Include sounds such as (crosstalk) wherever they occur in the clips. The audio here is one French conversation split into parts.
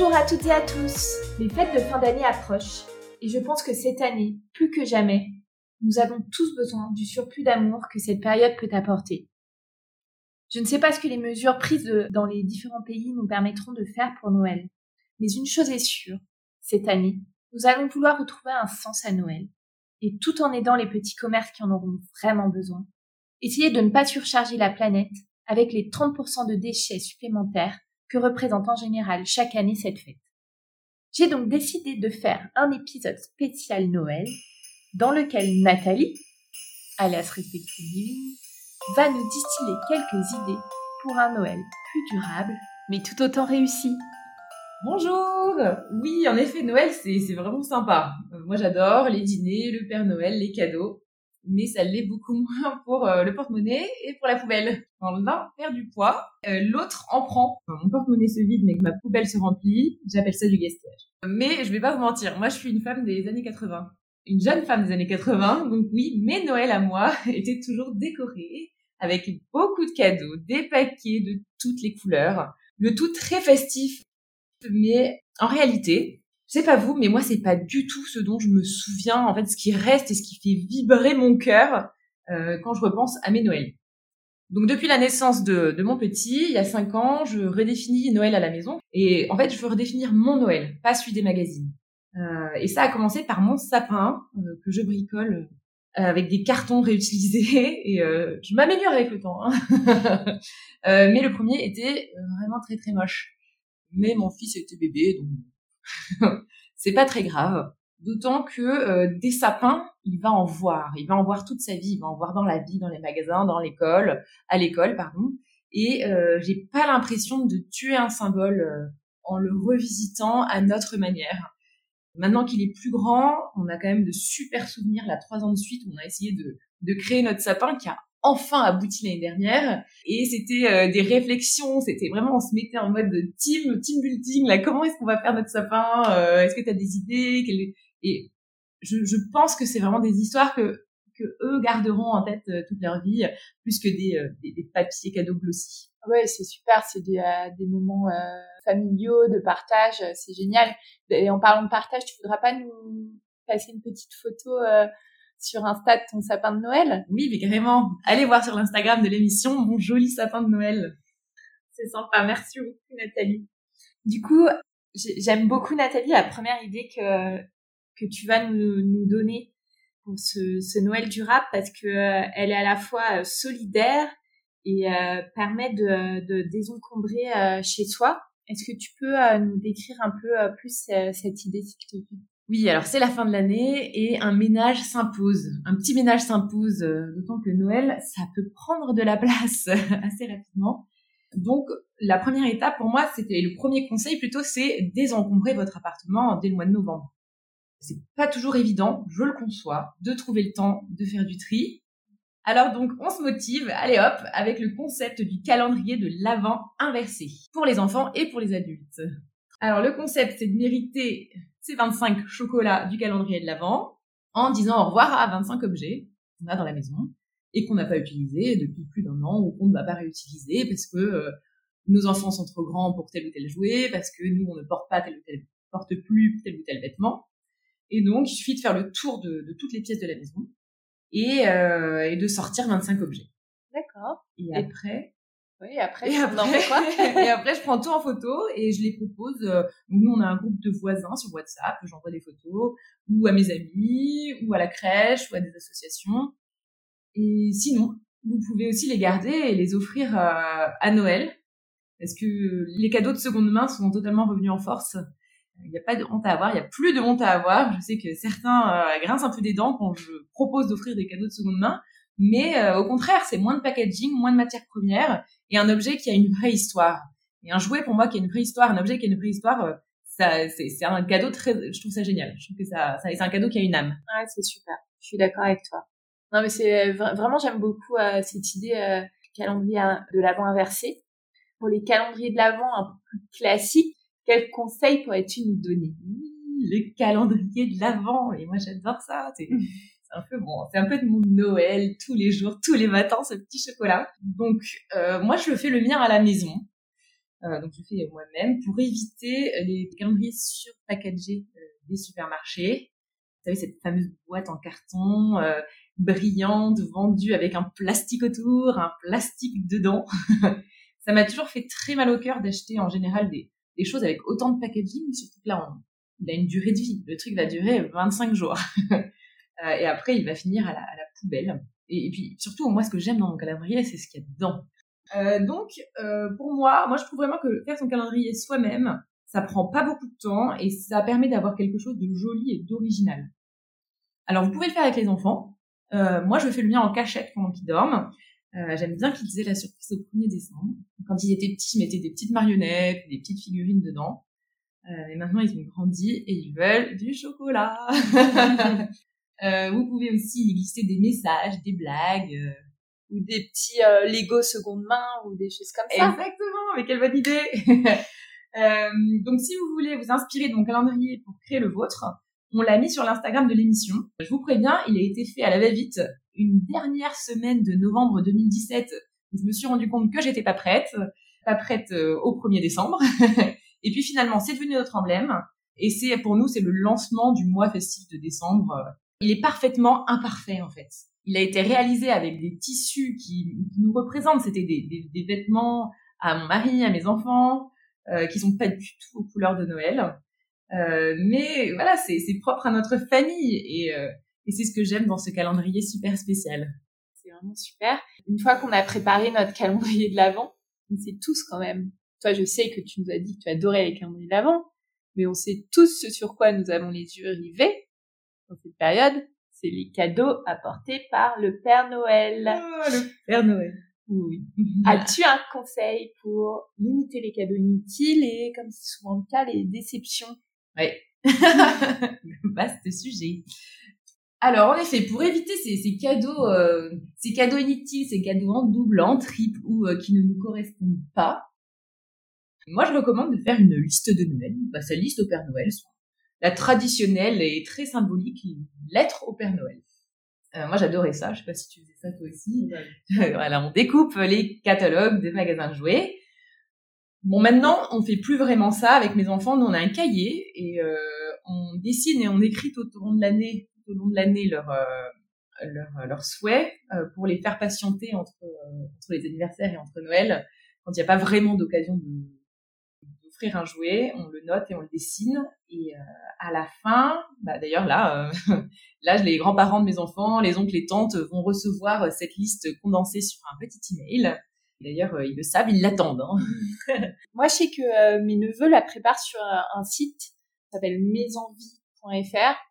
Bonjour à toutes et à tous. Les fêtes de fin d'année approchent et je pense que cette année, plus que jamais, nous avons tous besoin du surplus d'amour que cette période peut apporter. Je ne sais pas ce que les mesures prises dans les différents pays nous permettront de faire pour Noël, mais une chose est sûre, cette année, nous allons vouloir retrouver un sens à Noël, et tout en aidant les petits commerces qui en auront vraiment besoin. Essayez de ne pas surcharger la planète avec les 30% de déchets supplémentaires que représente en général chaque année cette fête. J'ai donc décidé de faire un épisode spécial Noël dans lequel Nathalie, alias Respective Living, va nous distiller quelques idées pour un Noël plus durable, mais tout autant réussi. Bonjour Oui, en effet, Noël, c'est vraiment sympa. Euh, moi, j'adore les dîners, le Père Noël, les cadeaux mais ça l'est beaucoup (laughs) moins pour euh, le porte-monnaie et pour la poubelle. Quand l'un perd du poids, euh, l'autre en prend. mon porte-monnaie se vide, mais que ma poubelle se remplit, j'appelle ça du gaspillage. Mais je vais pas vous mentir, moi je suis une femme des années 80. Une jeune femme des années 80, donc oui, mes Noëls à moi (laughs) étaient toujours décorés avec beaucoup de cadeaux, des paquets de toutes les couleurs, le tout très festif. Mais en réalité, c'est pas vous, mais moi c'est pas du tout ce dont je me souviens. En fait, ce qui reste et ce qui fait vibrer mon cœur euh, quand je repense à mes Noëls. Donc depuis la naissance de, mon petit, il y a cinq ans, je redéfinis Noël à la maison. Et en fait, je veux redéfinir mon Noël, pas celui des magazines. Euh, et ça a commencé par mon sapin euh, que je bricole avec des cartons réutilisés (laughs) et je m'améliore avec le temps. Hein. (laughs) mais le premier était vraiment très très moche. Mais mon fils était bébé, donc c'est pas très grave. D'autant que euh, des sapins, il va en voir. Il va en voir toute sa vie. Il va en voir dans la vie, dans les magasins, dans l'école, à l'école, pardon. Et euh, j'ai pas l'impression de tuer un symbole euh, en le revisitant à notre manière. Maintenant qu'il est plus grand, on a quand même de super souvenirs. Là, trois ans de suite, on a essayé de, de créer notre sapin qui a enfin abouti l'année dernière. Et c'était euh, des réflexions c'était vraiment on se mettait en mode team team building là comment est-ce qu'on va faire notre sapin euh, est-ce que tu as des idées et je, je pense que c'est vraiment des histoires que que eux garderont en tête euh, toute leur vie plus que des, des, des, papiers cadeaux glossy. Ouais c'est super c'est des, des moments familiaux de partage c'est génial. Et en parlant de partage tu voudras pas nous passer une petite photo sur Insta de ton sapin de Noël Oui, mais carrément. Allez voir sur l'Instagram de l'émission mon joli sapin de Noël. C'est sympa. Merci beaucoup, Nathalie. Du coup, j'aime beaucoup, Nathalie, la première idée que, que tu vas nous, nous donner pour ce, ce Noël durable parce que euh, elle est à la fois euh, solidaire et euh, permet de, de désencombrer chez soi. Est-ce que tu peux nous décrire un peu plus cette idée, s'il te plaît? Oui, alors c'est la fin de l'année et un ménage s'impose. Un petit ménage s'impose, euh, d'autant que Noël, ça peut prendre de la place (laughs) assez rapidement. Donc la première étape pour moi, c'était le premier conseil plutôt, c'est désencombrer votre appartement dès le mois de novembre. C'est pas toujours évident, je le conçois, de trouver le temps de faire du tri. Alors donc on se motive, allez hop, avec le concept du calendrier de l'avant inversé pour les enfants et pour les adultes. Alors le concept, c'est de mériter ces 25 chocolats du calendrier de l'Avent en disant au revoir à 25 objets qu'on a dans la maison et qu'on n'a pas utilisé depuis plus d'un an ou qu'on ne va pas réutiliser parce que euh, nos enfants sont trop grands pour tel ou tel jouet, parce que nous on ne porte pas tel ou tel porte plus tel ou tel vêtement. Et donc il suffit de faire le tour de, toutes les pièces de la maison et, euh, et de sortir 25 objets. D'accord. Et après, oui, après, et après, quoi (laughs) et après, je prends tout en photo et je les propose. Euh, nous, on a un groupe de voisins sur WhatsApp. J'envoie des photos ou à mes amis, ou à la crèche, ou à des associations. Et sinon, vous pouvez aussi les garder et les offrir euh, à Noël, parce que les cadeaux de seconde main sont totalement revenus en force. Il n'y a pas de honte à avoir, il n'y a plus de honte à avoir. Je sais que certains euh, grincent un peu des dents quand je propose d'offrir des cadeaux de seconde main, mais au contraire, c'est moins de packaging, moins de matières premières et un objet qui a une vraie histoire. Et un jouet pour moi qui a une vraie histoire, un objet qui a une vraie histoire, euh, ça, c'est, c'est un cadeau très, je trouve ça génial. Je trouve que ça, ça c'est un cadeau qui a une âme. Ouais, c'est super. Je suis d'accord avec toi. Non, mais c'est vraiment, j'aime beaucoup euh, cette idée euh, calendrier de l'avant inversé. Pour les calendriers de l'avant un peu plus classiques, quels conseils pourrais-tu nous donner? Le calendrier de l'avant, et moi j'adore ça. C'est (laughs) un peu bon, c'est un peu de mon Noël tous les jours, tous les matins, ce petit chocolat. Donc euh, moi je fais le mien à la maison. donc je fais moi-même pour éviter les calendriers surpackagés des supermarchés. Vous savez, cette fameuse boîte en carton brillante, vendue avec un plastique autour, un plastique dedans. (laughs) ça m'a toujours fait très mal au cœur d'acheter en général des, des choses avec autant de packaging, surtout que là, on, il a une durée de vie. Le truc va durer 25 jours. (laughs) Euh, et après, il va finir à la, poubelle. Et, puis, surtout, moi, ce que j'aime dans mon calendrier, c'est ce qu'il y a dedans. Euh, donc, euh, pour moi, moi, je trouve vraiment que faire son calendrier soi-même, ça prend pas beaucoup de temps et ça permet d'avoir quelque chose de joli et d'original. Alors, vous pouvez le faire avec les enfants. Moi, je fais le mien en cachette pendant qu'ils dorment. J'aime bien qu'ils aient la surprise au 1er décembre. Quand ils étaient petits, ils mettaient des petites marionnettes, des petites figurines dedans. Et maintenant, ils ont grandi et ils veulent du chocolat. (laughs) euh, vous pouvez aussi y glisser des messages, des blagues. Euh, ou des petits euh, Lego seconde main ou des choses comme ça. Exactement, mais quelle bonne idée (laughs) euh, Donc si vous voulez vous inspirer de mon calendrier pour créer le vôtre, on l'a mis sur l'Instagram de l'émission. Je vous préviens, il a été fait à la va-vite une dernière semaine de novembre 2017 je me suis rendu compte que j'étais pas prête, pas prête au 1er décembre. (laughs) Et puis finalement, c'est devenu notre emblème. Et c'est pour nous, c'est le lancement du mois festif de décembre. Il est parfaitement imparfait en fait. Il a été réalisé avec des tissus qui, nous représentent. C'était des, des, des, vêtements à mon mari, à mes enfants, euh, qui sont pas du tout aux couleurs de Noël. Euh, mais voilà, c'est propre à notre famille et, euh, et c'est ce que j'aime dans ce calendrier super spécial. C'est vraiment super. Une fois qu'on a préparé notre calendrier de l'Avent, on sait tous quand même toi, je sais que tu nous as dit que tu adorais les calendriers d'avant, mais on sait tous ce sur quoi nous avons les yeux rivés dans cette période, c'est les cadeaux apportés par le Père Noël. Ah, le Père Noël. Oui. (laughs) As-tu un conseil pour limiter les cadeaux inutiles et, comme c'est souvent le cas, les déceptions? Oui. (laughs) Vaste sujet. Alors, en effet, pour éviter ces, ces cadeaux, euh, ces cadeaux inutiles, ces cadeaux en double, en triple ou euh, qui ne nous correspondent pas, moi, je recommande de faire une liste de Noël, bah, sa liste au Père Noël, la traditionnelle et très symbolique lettre au Père Noël. Euh, moi, j'adorais ça. Je sais pas si tu faisais ça toi aussi. (laughs) voilà, on découpe les catalogues des magasins de jouets. Bon, maintenant, on fait plus vraiment ça avec mes enfants. Nous, on a un cahier et euh, on dessine et on écrit tout au long de l'année, tout au long de l'année leurs euh, leurs leur souhaits euh, pour les faire patienter entre entre les anniversaires et entre Noël quand il n'y a pas vraiment d'occasion de un jouet, on le note et on le dessine. Et euh, à la fin, bah, d'ailleurs là, euh, (laughs) là, les grands-parents de mes enfants, les oncles et tantes vont recevoir cette liste condensée sur un petit email. D'ailleurs, euh, ils le savent, ils l'attendent. Hein. (laughs) Moi, je sais que mes neveux la préparent sur un, site qui s'appelle maisenvie.fr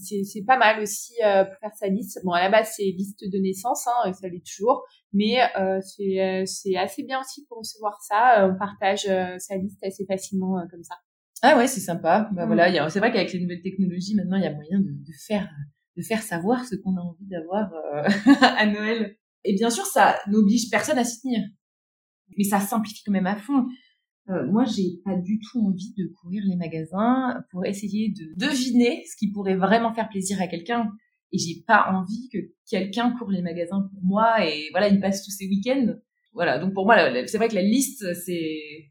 c'est pas mal aussi euh, pour faire sa liste. Bon, à la base, c'est liste de naissance, hein, ça l'est toujours, mais euh, euh, c'est assez bien aussi pour recevoir ça. On partage sa liste assez facilement comme ça. Ah ouais, c'est sympa. Bah voilà, c'est vrai qu'avec les nouvelles technologies, maintenant, il y a moyen de, de faire de faire savoir ce qu'on a envie d'avoir (laughs) à Noël. Et bien sûr, ça n'oblige personne à s'y tenir, mais ça simplifie quand même à fond. Euh, moi, j'ai pas du tout envie de courir les magasins pour essayer de deviner ce qui pourrait vraiment faire plaisir à quelqu'un. Et j'ai pas envie que quelqu'un court les magasins pour moi et voilà, il passe tous ses week-ends. Voilà, donc pour moi, c'est vrai que la liste, c'est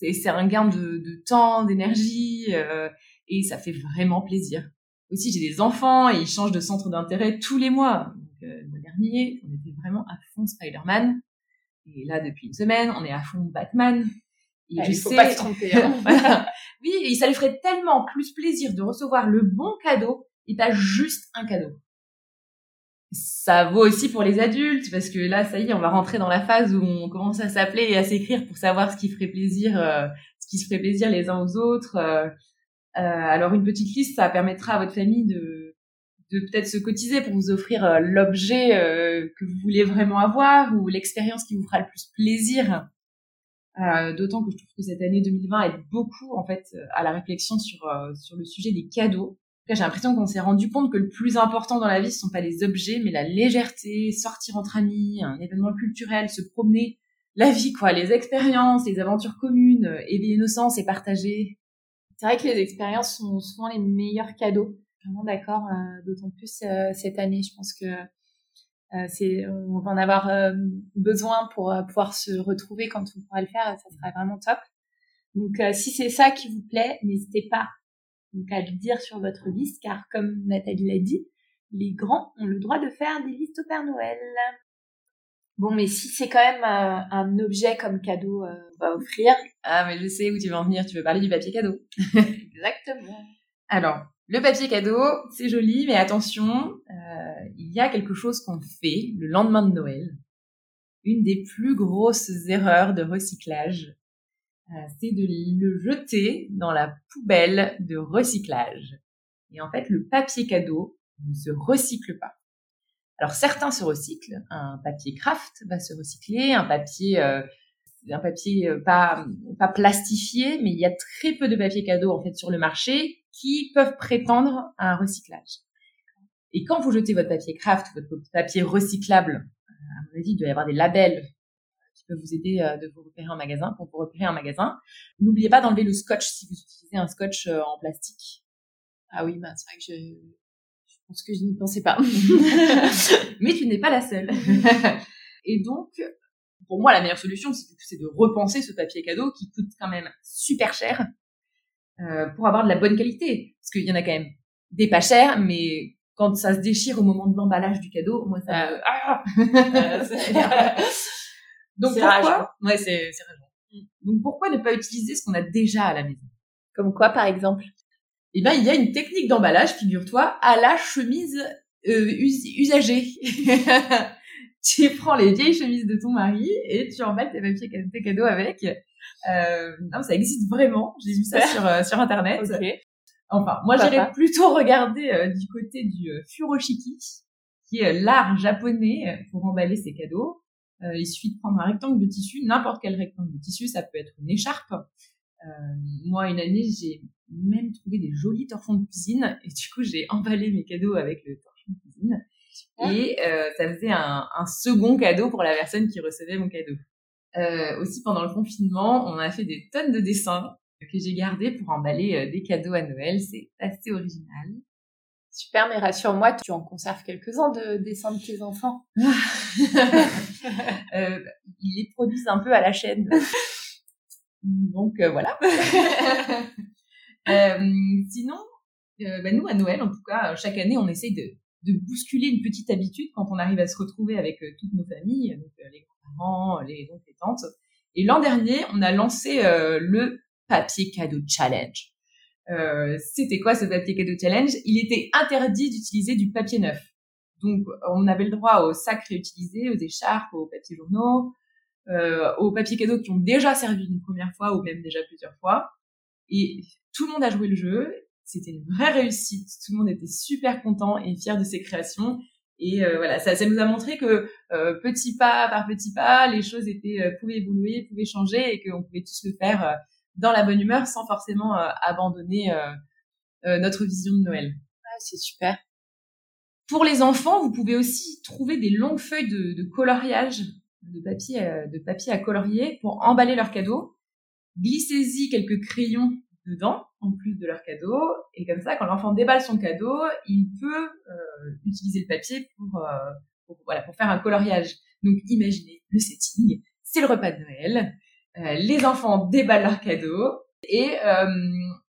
c'est un gain de, de temps, d'énergie euh, et ça fait vraiment plaisir. Aussi, j'ai des enfants et ils changent de centre d'intérêt tous les mois. Donc, euh, le mois dernier, on était vraiment à fond Spider-Man. Et là, depuis une semaine, on est à fond Batman. Et je il faut pas se tromper. Hein. (laughs) Oui, et ça lui ferait tellement plus plaisir de recevoir le bon cadeau et pas juste un cadeau. Ça vaut aussi pour les adultes parce que là, ça y est, on va rentrer dans la phase où on commence à s'appeler et à s'écrire pour savoir ce qui ferait plaisir, euh, ce qui se ferait plaisir les uns aux autres. Euh, euh, alors une petite liste, ça permettra à votre famille de, de peut-être se cotiser pour vous offrir l'objet que vous voulez vraiment avoir ou l'expérience qui vous fera le plus plaisir D'autant que je trouve que cette année 2020 aide beaucoup en fait à la réflexion sur euh, sur le sujet des cadeaux. J'ai l'impression qu'on s'est rendu compte que le plus important dans la vie, ce sont pas les objets, mais la légèreté, sortir entre amis, un événement culturel, se promener, la vie quoi, les expériences, les aventures communes, euh, éveiller nos sens et partager. C'est vrai que les expériences sont souvent les meilleurs cadeaux. Vraiment d'accord, euh, d'autant plus cette année. Je pense que c'est, on va en avoir besoin pour pouvoir se retrouver quand on pourra le faire. Ça sera vraiment top. Donc, si c'est ça qui vous plaît, n'hésitez pas donc à le dire sur votre liste, car comme Nathalie l'a dit, les grands ont le droit de faire des listes au Père Noël. Bon, mais si c'est quand même euh, un objet comme cadeau euh, on va offrir. Ah, mais je sais où tu vas en venir. Tu veux parler du papier cadeau. Exactement. (laughs) Alors, le papier cadeau, c'est joli, mais attention, euh, il y a quelque chose qu'on fait le lendemain de Noël. Une des plus grosses erreurs de recyclage, c'est de le jeter dans la poubelle de recyclage. Et en fait, le papier cadeau ne se recycle pas. Alors certains se recyclent, un papier craft va se recycler, un papier euh, un papier euh, pas pas plastifié, mais il y a très peu de papiers cadeaux en fait sur le marché qui peuvent prétendre à un recyclage. Et quand vous jetez votre papier craft, votre papier recyclable, à mon avis, il doit y avoir des labels qui peuvent vous aider euh, de vous repérer en magasin, pour vous repérer en magasin. N'oubliez pas d'enlever le scotch si vous utilisez un scotch en plastique. Ah oui, bah, c'est vrai que je, parce que je n'y pensais pas. (laughs) (laughs) Mais tu n'es pas la seule. (laughs) et donc, pour moi, la meilleure solution, c'est de repenser ce papier cadeau qui coûte quand même super cher euh, pour avoir de la bonne qualité. Parce qu'il y en a quand même des pas chers, mais quand ça se déchire au moment de l'emballage du cadeau, moi ça euh, ah euh, (laughs) Donc pourquoi Ouais, c'est c'est Donc pourquoi ne pas utiliser ce qu'on a déjà à la maison? Comme quoi, par exemple? Eh ben, il y a une technique d'emballage, figure-toi, à la chemise euh, usagée. (laughs) tu prends les vieilles chemises de ton mari et tu emballes tes papiers, tes cadeaux avec. Euh, non, ça existe vraiment. J'ai vu ça sur, euh, sur Internet. Enfin, moi, j'irais plutôt regarder euh, du côté du furoshiki, qui est l'art japonais pour emballer ses cadeaux. il suffit de prendre un rectangle de tissu, n'importe quel rectangle de tissu, ça peut être une écharpe. moi, une année, j'ai même trouvé des jolis torchons de cuisine. Et du coup, j'ai emballé mes cadeaux avec le torchon de cuisine. Et euh, ça faisait un, un, second cadeau pour la personne qui recevait mon cadeau. Euh, aussi, pendant le confinement, on a fait des tonnes de dessins que j'ai gardés pour emballer euh, des cadeaux à Noël. C'est assez original. Super, mais rassure-moi, tu en conserves quelques-uns de dessins de tes enfants. (laughs) euh, ils les produisent un peu à la chaîne. Donc euh, voilà. (laughs) Sinon, bah nous à Noël, en tout cas, chaque année, on essaye de, de bousculer une petite habitude quand on arrive à se retrouver avec euh, toutes nos familles, donc les grands-parents, les oncles, les tantes. Et l'an dernier, on a lancé le papier cadeau challenge. Euh, C'était quoi ce papier cadeau challenge? Il était interdit d'utiliser du papier neuf. Donc, on avait le droit aux sacs réutilisés, aux écharpes, aux papiers journaux, euh, aux papiers cadeaux qui ont déjà servi une première fois ou même déjà plusieurs fois. Et tout le monde a joué le jeu. C'était une vraie réussite. Tout le monde était super content et fier de ses créations. Et euh, voilà, ça, ça, nous a montré que euh, petit pas par petit pas, les choses étaient euh, pouvaient évoluer, pouvaient changer et qu'on pouvait tous le faire dans la bonne humeur sans forcément abandonner notre vision de Noël. Ah, c'est super. Pour les enfants, vous pouvez aussi trouver des longues feuilles de, de coloriage, de papier, de papier à colorier pour emballer leurs cadeaux. Glissez-y quelques crayons dedans, plus de leur cadeau. Et comme ça, quand l'enfant déballe son cadeau, il peut euh, utiliser le papier pour, euh, pour, voilà, pour faire un coloriage. Donc imaginez le setting, c'est le repas de Noël, euh, les enfants déballent leur cadeau, et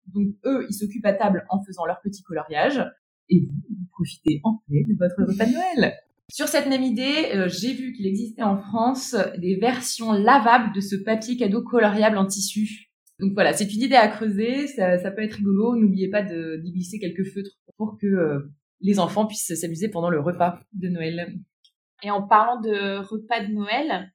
donc eux, ils s'occupent à table en faisant leur petit coloriage, et vous, profitez en paix de votre repas de Noël. Sur cette même idée, j'ai vu qu'il existait en France des versions lavables de ce papier cadeau coloriable en tissu. Donc voilà, c'est une idée à creuser, ça, peut être rigolo. N'oubliez pas d'y glisser quelques feutres pour que euh, les enfants puissent s'amuser pendant le repas de Noël. Et en parlant de repas de Noël,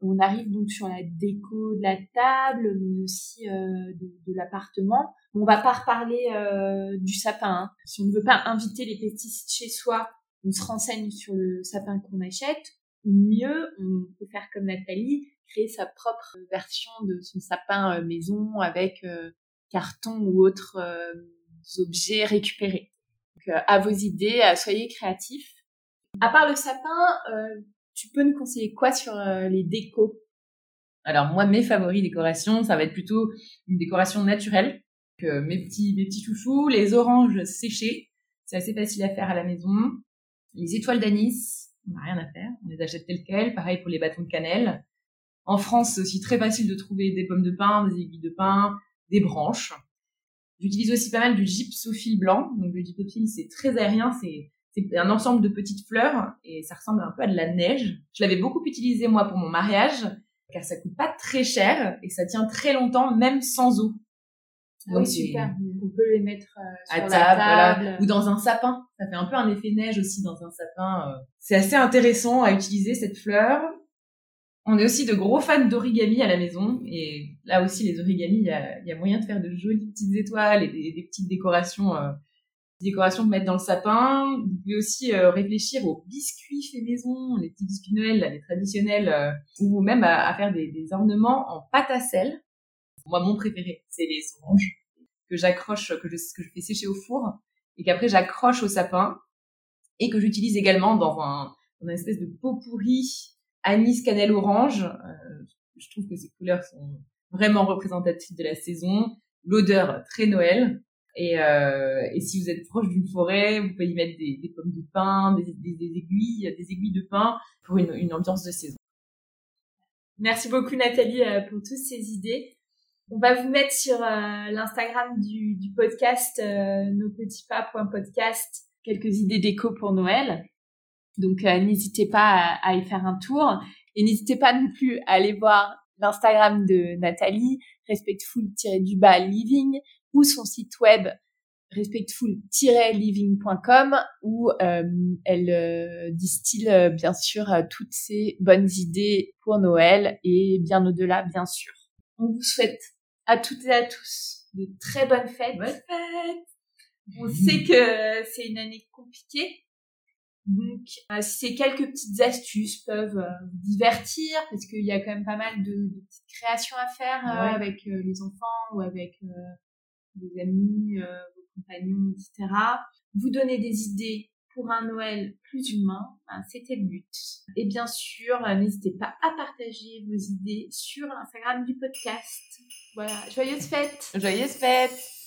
on arrive donc sur la déco de la table, mais aussi euh, de, de l'appartement. On va pas reparler euh, du sapin. Hein. Si on ne veut pas inviter les pesticides chez soi, on se renseigne sur le sapin qu'on achète. Mieux, on peut faire comme Nathalie, créer sa propre version de son sapin euh, maison avec euh, carton ou autres euh, objets récupérés. Donc, à vos idées, soyez créatifs. À part le sapin, tu peux nous conseiller quoi sur les décos? Alors moi, mes favoris décorations, ça va être plutôt une décoration naturelle. Mes petits mes petits chouchous, les oranges séchées, c'est assez facile à faire à la maison. Les étoiles d'anis, On n'a rien à faire. On les achète tels quels. Pareil pour les bâtons de cannelle. En France, c'est aussi très facile de trouver des pommes de pin, des aiguilles de pin, des branches. J'utilise aussi pas mal du gypsophile blanc. Donc le gypsophile, c'est très aérien, c'est c'est un ensemble de petites fleurs et ça ressemble un peu à de la neige. Je l'avais beaucoup utilisé moi pour mon mariage car ça coûte pas très cher et ça tient très longtemps même sans eau. Ah oui, super. On peut les mettre euh, sur à la table, ou dans un sapin. Ça fait un peu un effet neige aussi dans un sapin. euh. C'est assez intéressant à utiliser cette fleur. On est aussi de gros fans d'origami à la maison et là aussi les origamis, il y a, y a moyen de faire de jolies petites étoiles et des, des petites décorations, euh, des décorations de mettre dans le sapin. Vous pouvez aussi réfléchir aux biscuits faits maison, les petits biscuits de Noël, là, les traditionnels, ou même à, à faire des, des ornements en pâte à sel. Moi, mon préféré, c'est les oranges que j'accroche, que je, que je fais sécher au four et qu'après j'accroche au sapin et que j'utilise également dans un, dans une espèce de pot pourri anis cannelle orange. Euh, je trouve que ces couleurs sont vraiment représentatives de la saison. L'odeur très Noël. Et, euh, et si vous êtes proche d'une forêt, vous pouvez y mettre des, des pommes de pin, des, des, aiguilles, des aiguilles de pin pour une, une ambiance de saison. Merci beaucoup Nathalie euh, pour toutes ces idées. On va vous mettre sur euh, l'Instagram du, du podcast euh, nospetitspas.podcast quelques idées déco pour Noël. Donc euh, n'hésitez pas à, y faire un tour et n'hésitez pas non plus à aller voir l'Instagram de Nathalie respectful-du-bas living ou son site web respectful-living.com où euh, elle distille bien sûr toutes ces bonnes idées pour Noël et bien au-delà bien sûr. On vous souhaite à toutes et à tous de très bonnes fêtes. Bonne fête On sait que c'est une année compliquée. Donc, euh, ces quelques petites astuces peuvent euh, vous divertir parce qu'il y a quand même pas mal de, de petites créations à faire euh, Ouais. avec les enfants ou avec des amis, vos compagnons, etc. Vous donner des idées pour un Noël plus humain, ben, c'était le but. Et bien sûr, euh, n'hésitez pas à partager vos idées sur l'Instagram du podcast. Voilà, joyeuses fêtes Joyeuse fête